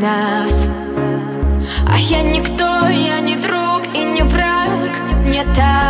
нас. А я никто, я не друг и не враг, не так.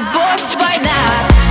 bored by that.